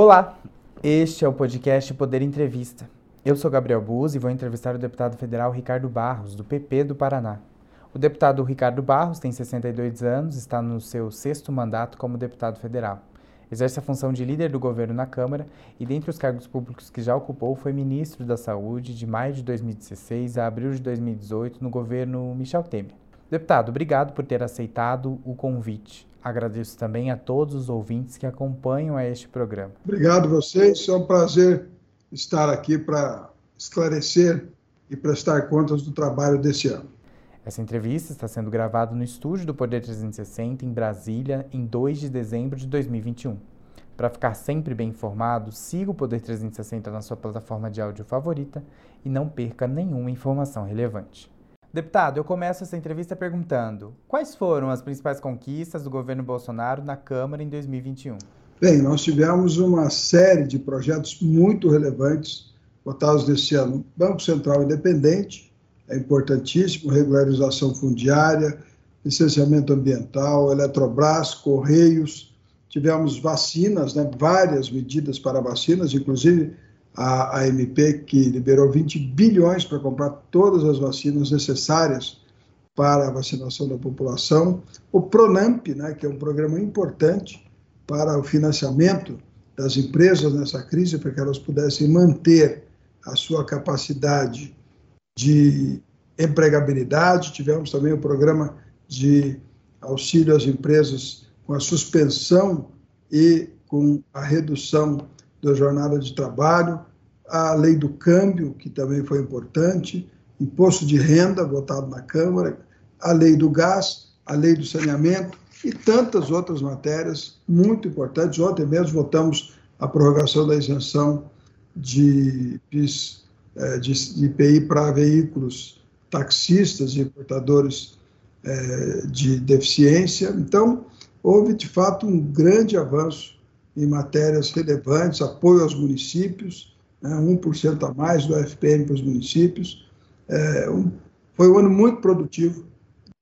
Olá, este é o podcast Poder Entrevista. Eu sou Gabriel Buz e vou entrevistar o deputado federal Ricardo Barros, do PP do Paraná. O deputado Ricardo Barros tem 62 anos, está no seu sexto mandato como deputado federal. Exerce a função de líder do governo na Câmara e, dentre os cargos públicos que já ocupou, foi ministro da Saúde de maio de 2016 a abril de 2018 no governo Michel Temer. Deputado, obrigado por ter aceitado o convite. Agradeço também a todos os ouvintes que acompanham a este programa. Obrigado a vocês, é um prazer estar aqui para esclarecer e prestar contas do trabalho desse ano. Essa entrevista está sendo gravada no estúdio do Poder 360 em Brasília, em 2 de dezembro de 2021. Para ficar sempre bem informado, siga o Poder 360 na sua plataforma de áudio favorita e não perca nenhuma informação relevante. Deputado, eu começo essa entrevista perguntando: quais foram as principais conquistas do governo Bolsonaro na Câmara em 2021? Bem, nós tivemos uma série de projetos muito relevantes votados nesse ano. Banco Central Independente, é importantíssimo, regularização fundiária, licenciamento ambiental, Eletrobras, Correios, tivemos vacinas, né, várias medidas para vacinas, inclusive a AMP que liberou 20 bilhões para comprar todas as vacinas necessárias para a vacinação da população, o Pronamp, né, que é um programa importante para o financiamento das empresas nessa crise, para que elas pudessem manter a sua capacidade de empregabilidade, tivemos também o programa de auxílio às empresas com a suspensão e com a redução da jornada de trabalho, a lei do câmbio, que também foi importante, imposto de renda, votado na Câmara, a lei do gás, a lei do saneamento e tantas outras matérias muito importantes. Ontem mesmo votamos a prorrogação da isenção de PIS é, de, de IPI para veículos taxistas e portadores é, de deficiência. Então, houve de fato um grande avanço em matérias relevantes, apoio aos municípios, né, 1% a mais do FPM para os municípios. É, um, foi um ano muito produtivo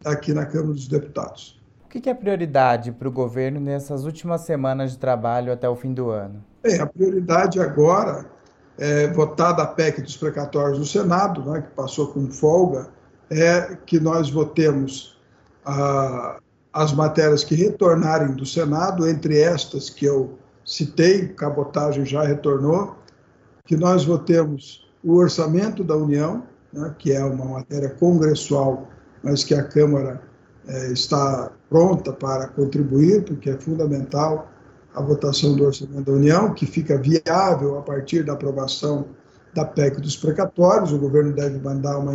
aqui na Câmara dos Deputados. O que é prioridade para o governo nessas últimas semanas de trabalho até o fim do ano? Bem, a prioridade agora é, votada a PEC dos precatórios no Senado, né, que passou com folga, é que nós votemos as matérias que retornarem do Senado, entre estas que eu citei, cabotagem já retornou, que nós votemos o orçamento da União, né, que é uma matéria congressual, mas que a Câmara é, está pronta para contribuir, porque é fundamental a votação do Orçamento da União, que fica viável a partir da aprovação da PEC dos precatórios. O governo deve mandar uma,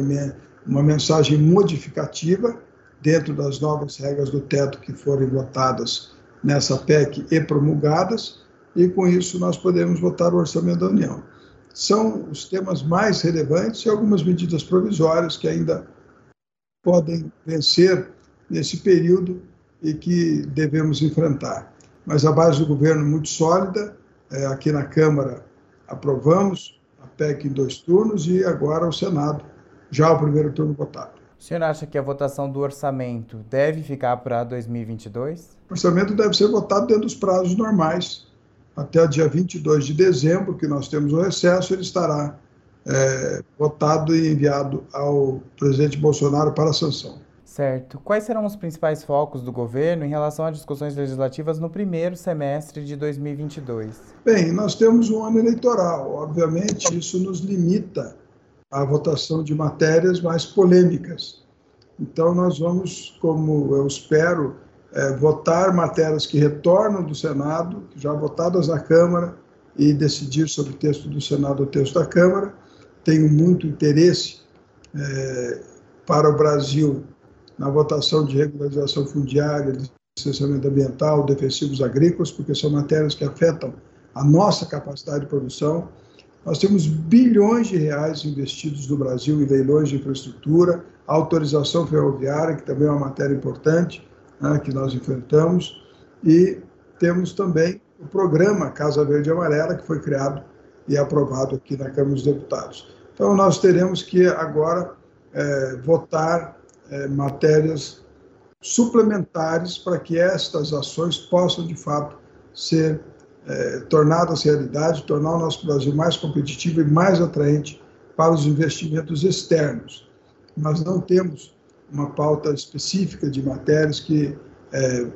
uma mensagem modificativa dentro das novas regras do teto que forem votadas nessa PEC e promulgadas, e com isso nós podemos votar o Orçamento da União. São os temas mais relevantes e algumas medidas provisórias que ainda podem vencer nesse período e que devemos enfrentar mas a base do governo muito sólida. É, aqui na Câmara aprovamos a PEC em dois turnos e agora o Senado, já o primeiro turno votado. O senhor acha que a votação do orçamento deve ficar para 2022? O orçamento deve ser votado dentro dos prazos normais. Até o dia 22 de dezembro, que nós temos o recesso, ele estará é, votado e enviado ao presidente Bolsonaro para sanção. Certo. Quais serão os principais focos do governo em relação às discussões legislativas no primeiro semestre de 2022? Bem, nós temos um ano eleitoral. Obviamente, isso nos limita à votação de matérias mais polêmicas. Então, nós vamos, como eu espero, é, votar matérias que retornam do Senado, já votadas na Câmara, e decidir sobre o texto do Senado ou texto da Câmara. Tenho muito interesse é, para o Brasil na votação de regularização fundiária, de licenciamento ambiental, defensivos agrícolas, porque são matérias que afetam a nossa capacidade de produção. Nós temos bilhões de reais investidos no Brasil em leilões de infraestrutura, autorização ferroviária, que também é uma matéria importante né, que nós enfrentamos, e temos também o programa Casa Verde e Amarela, que foi criado e aprovado aqui na Câmara dos Deputados. Então, nós teremos que agora é, votar é, matérias suplementares para que estas ações possam, de fato, ser é, tornadas realidade, tornar o nosso Brasil mais competitivo e mais atraente para os investimentos externos. Nós não temos uma pauta específica de matérias que é,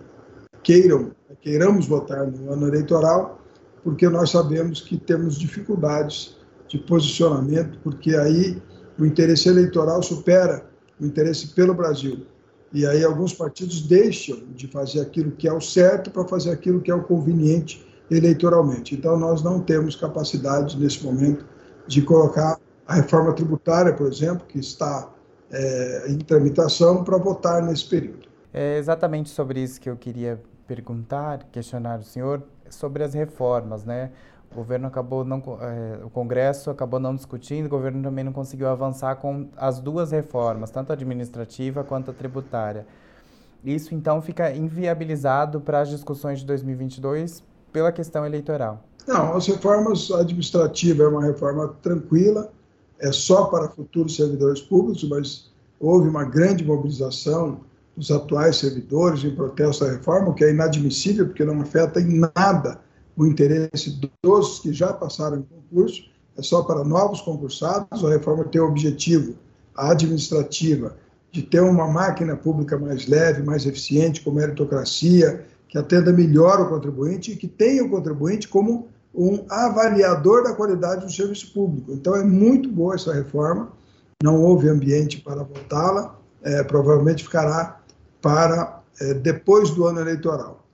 queiram, queiramos votar no ano eleitoral, porque nós sabemos que temos dificuldades de posicionamento, porque aí o interesse eleitoral supera o interesse pelo Brasil. E aí alguns partidos deixam de fazer aquilo que é o certo para fazer aquilo que é o conveniente eleitoralmente. Então nós não temos capacidade nesse momento de colocar a reforma tributária, por exemplo, que está é, em tramitação, para votar nesse período. É exatamente sobre isso que eu queria perguntar, questionar o senhor, sobre as reformas, né? O governo acabou não, é, o Congresso acabou não discutindo, o governo também não conseguiu avançar com as duas reformas, tanto a administrativa quanto a tributária. Isso então fica inviabilizado para as discussões de 2022 pela questão eleitoral. Não, as reformas administrativas é uma reforma tranquila, é só para futuros servidores públicos, mas houve uma grande mobilização dos atuais servidores em protesto à reforma, o que é inadmissível, porque não afeta em nada o interesse dos que já passaram em concurso, é só para novos concursados. A reforma tem o objetivo, a administrativa, de ter uma máquina pública mais leve, mais eficiente, com meritocracia, que atenda melhor o contribuinte e que tenha o contribuinte como um avaliador da qualidade do serviço público. Então, é muito boa essa reforma, não houve ambiente para votá-la, é, provavelmente ficará para é, depois do ano eleitoral.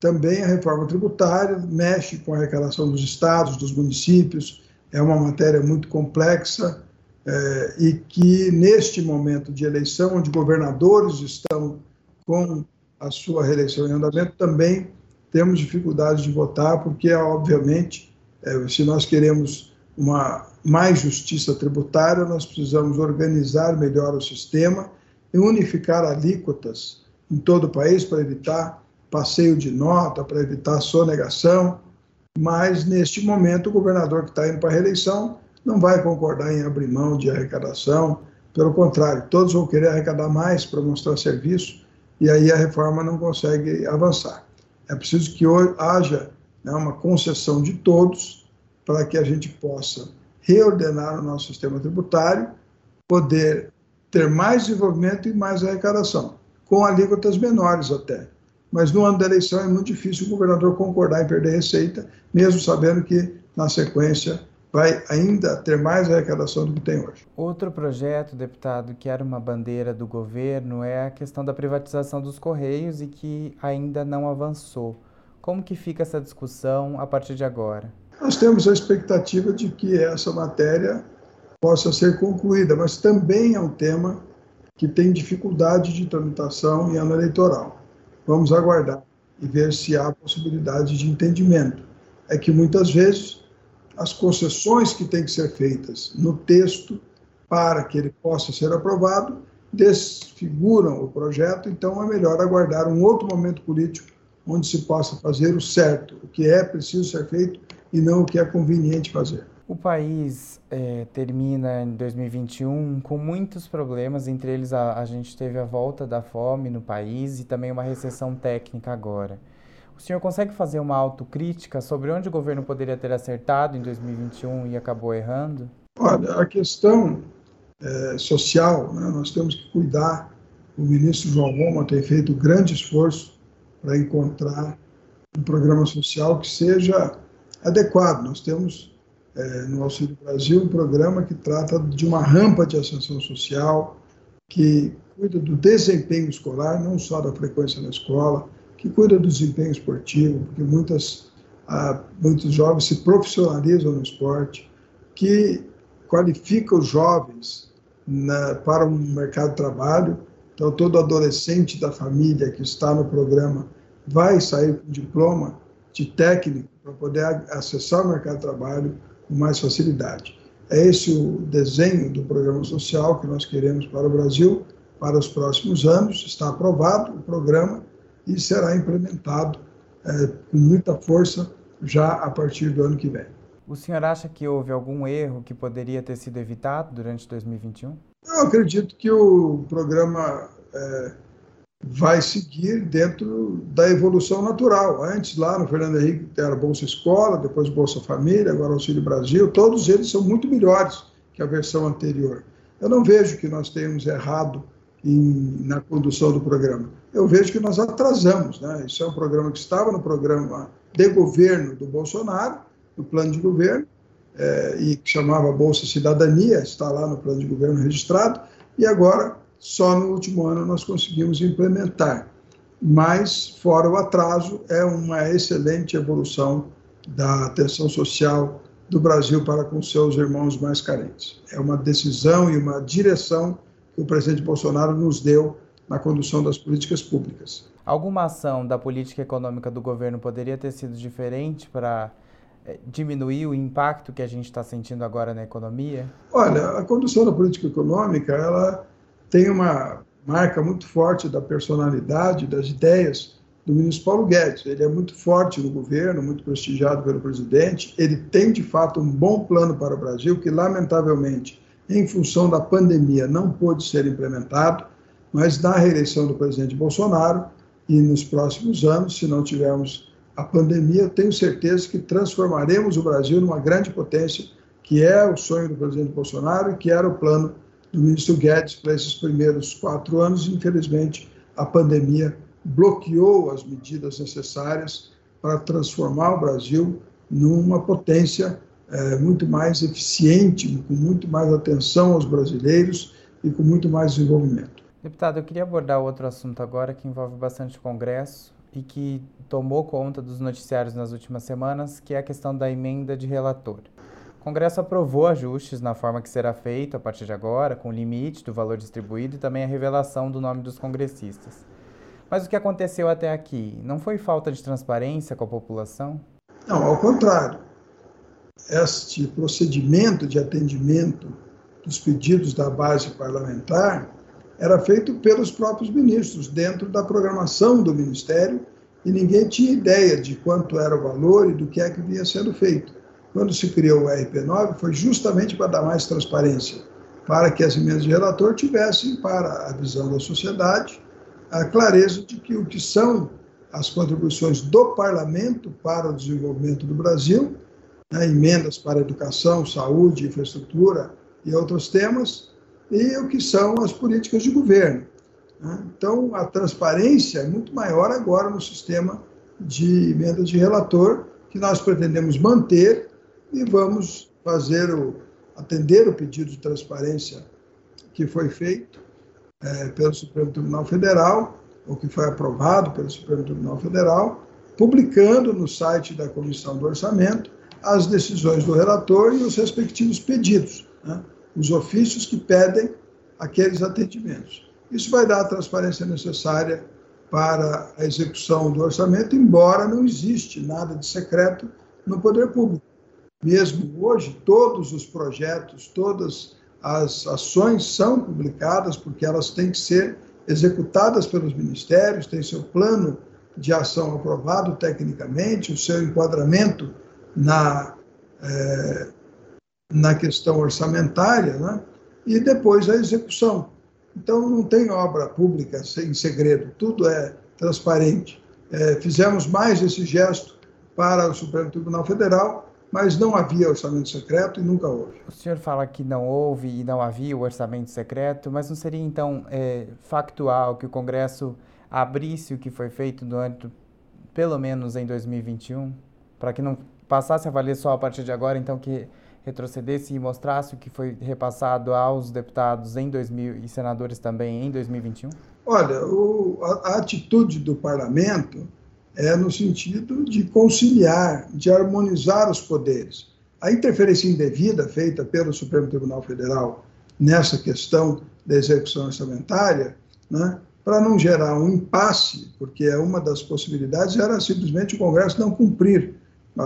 Também a reforma tributária mexe com a arrecadação dos estados, dos municípios, é uma matéria muito complexa é, e que, neste momento de eleição, onde governadores estão com a sua reeleição em andamento, também temos dificuldade de votar, porque, obviamente, é, se nós queremos uma mais justiça tributária, nós precisamos organizar melhor o sistema e unificar alíquotas em todo o país para evitar passeio de nota, para evitar sonegação, mas neste momento o governador que está indo para a reeleição não vai concordar em abrir mão de arrecadação, pelo contrário, todos vão querer arrecadar mais para mostrar serviço e aí a reforma não consegue avançar. É preciso que haja né, uma concessão de todos para que a gente possa reordenar o nosso sistema tributário, poder ter mais desenvolvimento e mais arrecadação, com alíquotas menores até. Mas no ano da eleição é muito difícil o governador concordar em perder receita, mesmo sabendo que, na sequência, vai ainda ter mais arrecadação do que tem hoje. Outro projeto, deputado, que era uma bandeira do governo é a questão da privatização dos Correios e que ainda não avançou. Como que fica essa discussão a partir de agora? Nós temos a expectativa de que essa matéria possa ser concluída, mas também é um tema que tem dificuldade de tramitação em ano eleitoral. Vamos aguardar e ver se há possibilidade de entendimento. É que muitas vezes as concessões que têm que ser feitas no texto para que ele possa ser aprovado desfiguram o projeto, então é melhor aguardar um outro momento político onde se possa fazer o certo, o que é preciso ser feito e não o que é conveniente fazer. O país é, termina em 2021 com muitos problemas, entre eles a, a gente teve a volta da fome no país e também uma recessão técnica agora. O senhor consegue fazer uma autocrítica sobre onde o governo poderia ter acertado em 2021 e acabou errando? Olha, a questão é, social, né, nós temos que cuidar. O ministro João Roma tem feito grande esforço para encontrar um programa social que seja adequado. Nós temos é, no Auxílio Brasil um programa que trata de uma rampa de ascensão social, que cuida do desempenho escolar, não só da frequência na escola, que cuida do desempenho esportivo, porque muitas, ah, muitos jovens se profissionalizam no esporte, que qualifica os jovens na, para o mercado de trabalho. Então, todo adolescente da família que está no programa vai sair com diploma de técnico para poder acessar o mercado de trabalho com mais facilidade. É esse o desenho do programa social que nós queremos para o Brasil para os próximos anos. Está aprovado o programa e será implementado é, com muita força já a partir do ano que vem. O senhor acha que houve algum erro que poderia ter sido evitado durante 2021? Eu acredito que o programa é, vai seguir dentro da evolução natural. Antes, lá no Fernando Henrique, era Bolsa Escola, depois Bolsa Família, agora Auxílio Brasil, todos eles são muito melhores que a versão anterior. Eu não vejo que nós tenhamos errado em, na condução do programa. Eu vejo que nós atrasamos. Né? Isso é um programa que estava no programa de governo do Bolsonaro, no plano de governo, é, e que chamava Bolsa Cidadania, está lá no plano de governo registrado, e agora, só no último ano, nós conseguimos implementar. Mas, fora o atraso, é uma excelente evolução da atenção social do Brasil para com seus irmãos mais carentes. É uma decisão e uma direção que o presidente Bolsonaro nos deu na condução das políticas públicas. Alguma ação da política econômica do governo poderia ter sido diferente para eh, diminuir o impacto que a gente está sentindo agora na economia? Olha, a condução da política econômica ela tem uma marca muito forte da personalidade, das ideias do ministro Paulo Guedes. Ele é muito forte no governo, muito prestigiado pelo presidente. Ele tem, de fato, um bom plano para o Brasil, que, lamentavelmente, em função da pandemia, não pôde ser implementado, mas na reeleição do presidente Bolsonaro e nos próximos anos, se não tivermos a pandemia, tenho certeza que transformaremos o Brasil numa grande potência, que é o sonho do presidente Bolsonaro e que era o plano do ministro Guedes para esses primeiros quatro anos. Infelizmente, a pandemia bloqueou as medidas necessárias para transformar o Brasil numa potência é, muito mais eficiente, com muito mais atenção aos brasileiros e com muito mais desenvolvimento. Deputado, eu queria abordar outro assunto agora que envolve bastante o Congresso e que tomou conta dos noticiários nas últimas semanas, que é a questão da emenda de relator. O Congresso aprovou ajustes na forma que será feito a partir de agora, com o limite do valor distribuído e também a revelação do nome dos congressistas. Mas o que aconteceu até aqui não foi falta de transparência com a população? Não, ao contrário este procedimento de atendimento dos pedidos da base parlamentar era feito pelos próprios ministros, dentro da programação do Ministério, e ninguém tinha ideia de quanto era o valor e do que é que vinha sendo feito. Quando se criou o RP9, foi justamente para dar mais transparência, para que as emendas de relator tivessem, para a visão da sociedade, a clareza de que o que são as contribuições do parlamento para o desenvolvimento do Brasil né, emendas para educação, saúde, infraestrutura e outros temas, e o que são as políticas de governo. Né? Então, a transparência é muito maior agora no sistema de emendas de relator, que nós pretendemos manter e vamos fazer o, atender o pedido de transparência que foi feito é, pelo Supremo Tribunal Federal, ou que foi aprovado pelo Supremo Tribunal Federal, publicando no site da Comissão do Orçamento as decisões do relator e os respectivos pedidos, né? os ofícios que pedem aqueles atendimentos. Isso vai dar a transparência necessária para a execução do orçamento, embora não existe nada de secreto no poder público. Mesmo hoje, todos os projetos, todas as ações são publicadas, porque elas têm que ser executadas pelos ministérios, têm seu plano de ação aprovado tecnicamente, o seu enquadramento na, é, na questão orçamentária, né? e depois a execução. Então, não tem obra pública sem segredo, tudo é transparente. É, fizemos mais esse gesto para o Supremo Tribunal Federal, mas não havia orçamento secreto e nunca houve. O senhor fala que não houve e não havia o orçamento secreto, mas não seria então é, factual que o Congresso abrisse o que foi feito durante, pelo menos em 2021, para que não passasse a valer só a partir de agora, então que retrocedesse e mostrasse o que foi repassado aos deputados em 2000 e senadores também em 2021? Olha, o, a, a atitude do parlamento é no sentido de conciliar, de harmonizar os poderes. A interferência indevida feita pelo Supremo Tribunal Federal nessa questão da execução orçamentária, né, para não gerar um impasse, porque é uma das possibilidades era simplesmente o Congresso não cumprir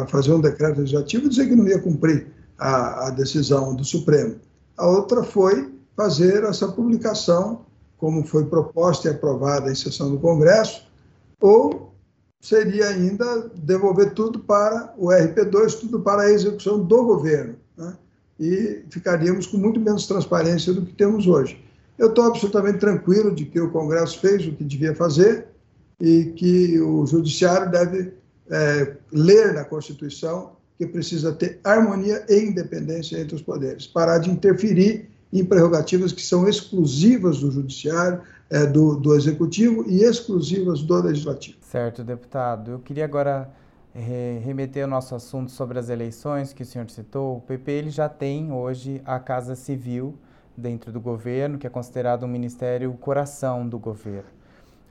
fazer um decreto legislativo e dizer que não ia cumprir a, a decisão do Supremo. A outra foi fazer essa publicação, como foi proposta e aprovada em sessão do Congresso, ou seria ainda devolver tudo para o RP2, tudo para a execução do governo. Né? E ficaríamos com muito menos transparência do que temos hoje. eu estou absolutamente tranquilo de que o Congresso fez o que devia fazer e que o Judiciário deve é, ler na Constituição que precisa ter harmonia e independência entre os poderes, parar de interferir em prerrogativas que são exclusivas do Judiciário, é, do, do Executivo e exclusivas do Legislativo. Certo, deputado. Eu queria agora remeter o nosso assunto sobre as eleições que o senhor citou. O PP ele já tem hoje a Casa Civil dentro do governo, que é considerado um ministério coração do governo.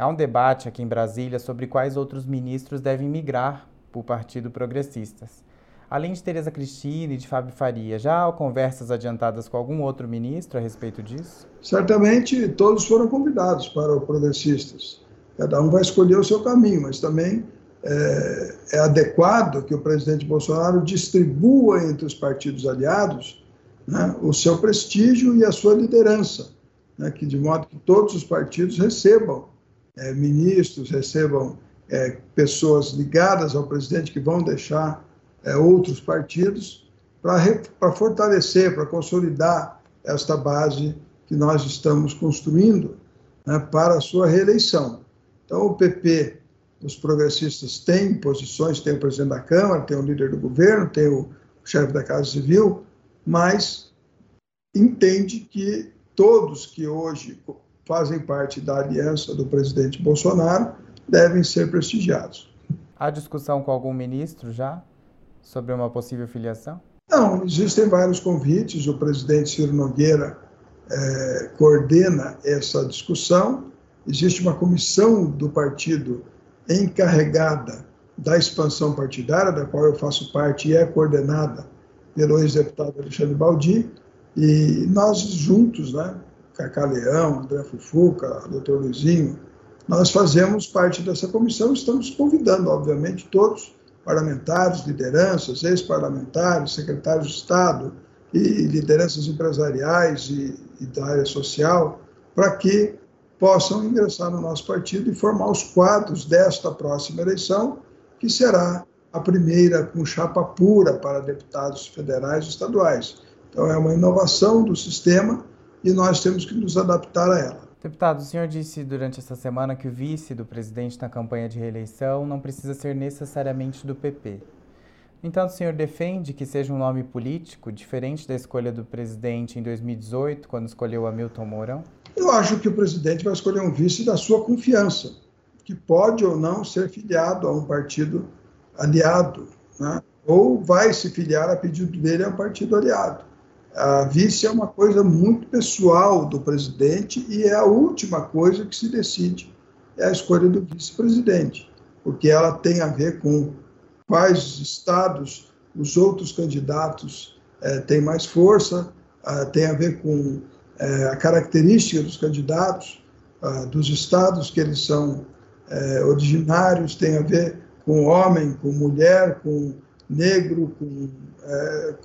Há um debate aqui em Brasília sobre quais outros ministros devem migrar para o Partido Progressistas. Além de Tereza Cristina e de Fábio Faria, já há conversas adiantadas com algum outro ministro a respeito disso? Certamente todos foram convidados para o Progressistas. Cada um vai escolher o seu caminho, mas também é, é adequado que o presidente Bolsonaro distribua entre os partidos aliados né, o seu prestígio e a sua liderança, né, que de modo que todos os partidos recebam é, ministros, recebam é, pessoas ligadas ao presidente que vão deixar é, outros partidos para fortalecer, para consolidar esta base que nós estamos construindo né, para a sua reeleição. Então, o PP, os progressistas têm posições, tem o presidente da Câmara, tem o líder do governo, tem o chefe da Casa Civil, mas entende que todos que hoje fazem parte da aliança do presidente Bolsonaro devem ser prestigiados. Há discussão com algum ministro já sobre uma possível filiação? Não, existem vários convites. O presidente Ciro Nogueira é, coordena essa discussão. Existe uma comissão do partido encarregada da expansão partidária, da qual eu faço parte e é coordenada pelo ex-deputado Alexandre Baldi, e nós juntos, né, Cacá Leão, André Fufuca, doutor Luizinho, nós fazemos parte dessa comissão, estamos convidando, obviamente, todos, parlamentares, lideranças, ex-parlamentares, secretários de Estado e lideranças empresariais e, e da área social, para que possam ingressar no nosso partido e formar os quadros desta próxima eleição, que será a primeira com chapa pura para deputados federais e estaduais. Então, é uma inovação do sistema e nós temos que nos adaptar a ela. Deputado, o senhor disse durante essa semana que o vice do presidente na campanha de reeleição não precisa ser necessariamente do PP. Então, o senhor defende que seja um nome político, diferente da escolha do presidente em 2018, quando escolheu Hamilton Mourão? Eu acho que o presidente vai escolher um vice da sua confiança, que pode ou não ser filiado a um partido aliado, né? ou vai se filiar a pedido dele a um partido aliado. A vice é uma coisa muito pessoal do presidente e é a última coisa que se decide, é a escolha do vice-presidente, porque ela tem a ver com quais estados os outros candidatos é, têm mais força, é, tem a ver com é, a característica dos candidatos, dos estados que eles são originários, tem a ver com homem, com mulher, com negro, com,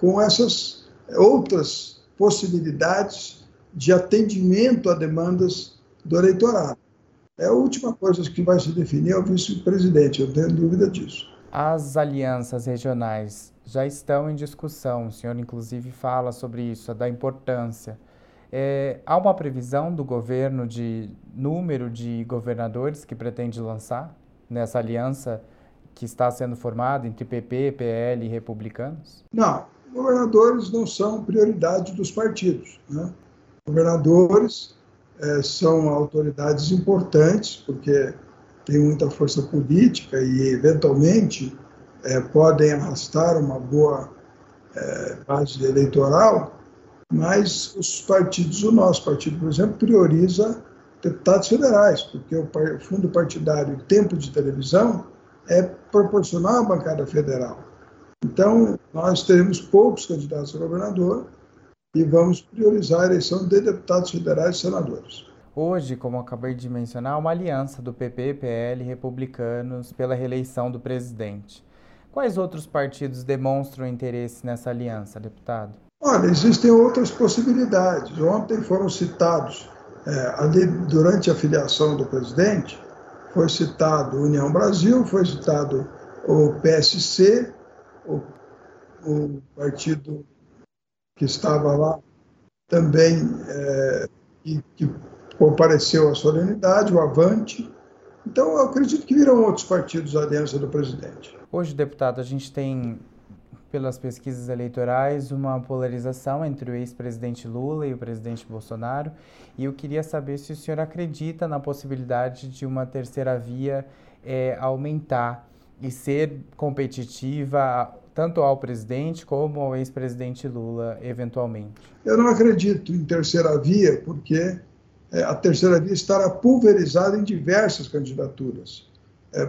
com essas outras possibilidades de atendimento a demandas do eleitorado. É a última coisa que vai se definir é o vice-presidente, eu tenho dúvida disso. As alianças regionais já estão em discussão, o senhor inclusive fala sobre isso, da importância. É, há uma previsão do governo de número de governadores que pretende lançar nessa aliança que está sendo formada entre PP, PL e republicanos? Não, governadores não são prioridade dos partidos. Né? Governadores é, são autoridades importantes, porque têm muita força política e, eventualmente, é, podem arrastar uma boa é, base eleitoral, mas os partidos, o nosso partido, por exemplo, prioriza deputados federais, porque o fundo partidário e tempo de televisão é proporcional à bancada federal. Então, nós teremos poucos candidatos a governador e vamos priorizar a eleição de deputados federais e senadores. Hoje, como acabei de mencionar, uma aliança do PP, PL e republicanos pela reeleição do presidente. Quais outros partidos demonstram interesse nessa aliança, deputado? Olha, existem outras possibilidades. Ontem foram citados, é, ali durante a filiação do presidente, foi citado União Brasil, foi citado o PSC, o, o partido que estava lá também é, que, que compareceu à solenidade, o Avante. Então, eu acredito que virão outros partidos à aliança do presidente. Hoje, deputado, a gente tem, pelas pesquisas eleitorais, uma polarização entre o ex-presidente Lula e o presidente Bolsonaro. E eu queria saber se o senhor acredita na possibilidade de uma terceira via é, aumentar e ser competitiva tanto ao presidente como ao ex-presidente Lula, eventualmente? Eu não acredito em terceira via, porque é, a terceira via estará pulverizada em diversas candidaturas. É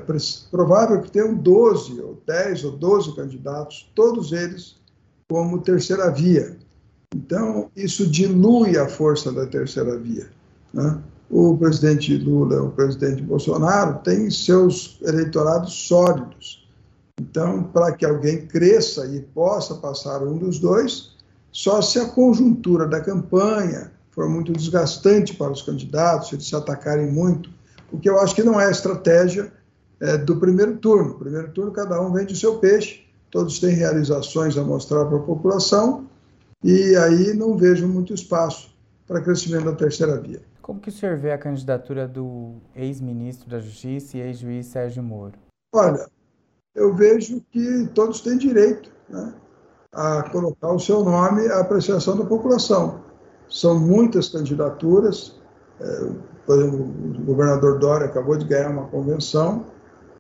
provável que tenham 12, ou 10 ou 12 candidatos, todos eles como terceira via. Então, isso dilui a força da terceira via. Né? O presidente Lula, o presidente Bolsonaro, têm seus eleitorados sólidos então, para que alguém cresça e possa passar um dos dois, só se a conjuntura da campanha for muito desgastante para os candidatos, se eles se atacarem muito, o que eu acho que não é a estratégia é, do primeiro turno. No primeiro turno, cada um vende o seu peixe, todos têm realizações a mostrar para a população, e aí não vejo muito espaço para crescimento da terceira via. Como que o senhor vê a candidatura do ex-ministro da Justiça e ex-juiz Sérgio Moro? Olha, eu vejo que todos têm direito né, a colocar o seu nome à apreciação da população. São muitas candidaturas. É, por exemplo, o governador Dória acabou de ganhar uma convenção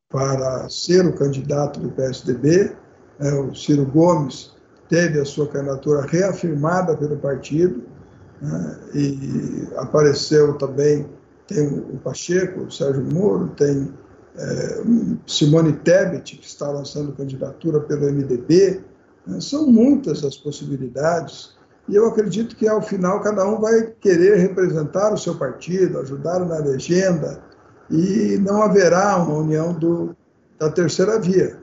para ser o candidato do PSDB. É, o Ciro Gomes teve a sua candidatura reafirmada pelo partido né, e apareceu também tem o Pacheco, o Sérgio Moro, tem é, Simone Tebet, que está lançando candidatura pelo MDB. Né? São muitas as possibilidades. E eu acredito que, ao final, cada um vai querer representar o seu partido, ajudar na legenda, e não haverá uma união do, da terceira via.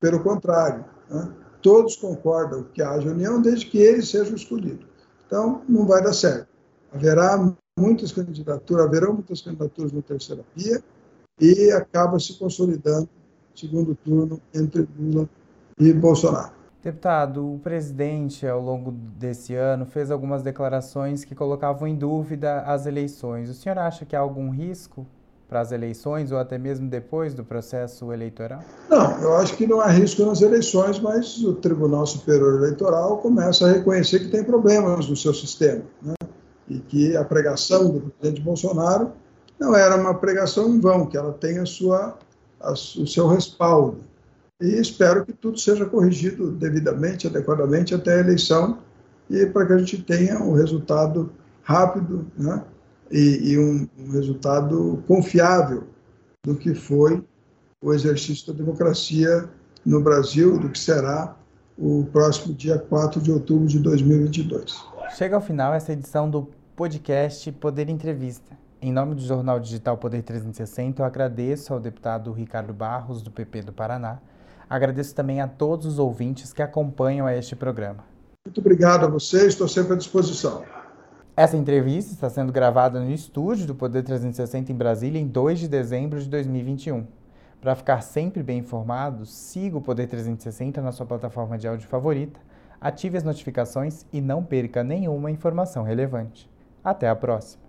Pelo contrário, né? todos concordam que haja união desde que ele seja escolhido. Então, não vai dar certo. Haverá muitas candidaturas, haverão muitas candidaturas na terceira via, e acaba se consolidando segundo turno entre Lula e Bolsonaro. Deputado, o presidente, ao longo desse ano, fez algumas declarações que colocavam em dúvida as eleições. O senhor acha que há algum risco para as eleições ou até mesmo depois do processo eleitoral? Não, eu acho que não há risco nas eleições, mas o Tribunal Superior Eleitoral começa a reconhecer que tem problemas no seu sistema né? e que a pregação do presidente Bolsonaro não era uma pregação em vão, que ela tenha sua, a, o seu respaldo. E espero que tudo seja corrigido devidamente, adequadamente até a eleição, e para que a gente tenha um resultado rápido né? E, e um, um resultado confiável do que foi o exercício da democracia no Brasil, do que será o próximo dia 4 de outubro de 2022. Chega ao final essa edição do podcast Poder Entrevista. Em nome do Jornal Digital Poder 360, eu agradeço ao deputado Ricardo Barros, do PP do Paraná. Agradeço também a todos os ouvintes que acompanham a este programa. Muito obrigado a vocês, estou sempre à disposição. Essa entrevista está sendo gravada no estúdio do Poder 360 em Brasília em 2 de dezembro de 2021. Para ficar sempre bem informado, siga o Poder 360 na sua plataforma de áudio favorita, ative as notificações e não perca nenhuma informação relevante. Até a próxima!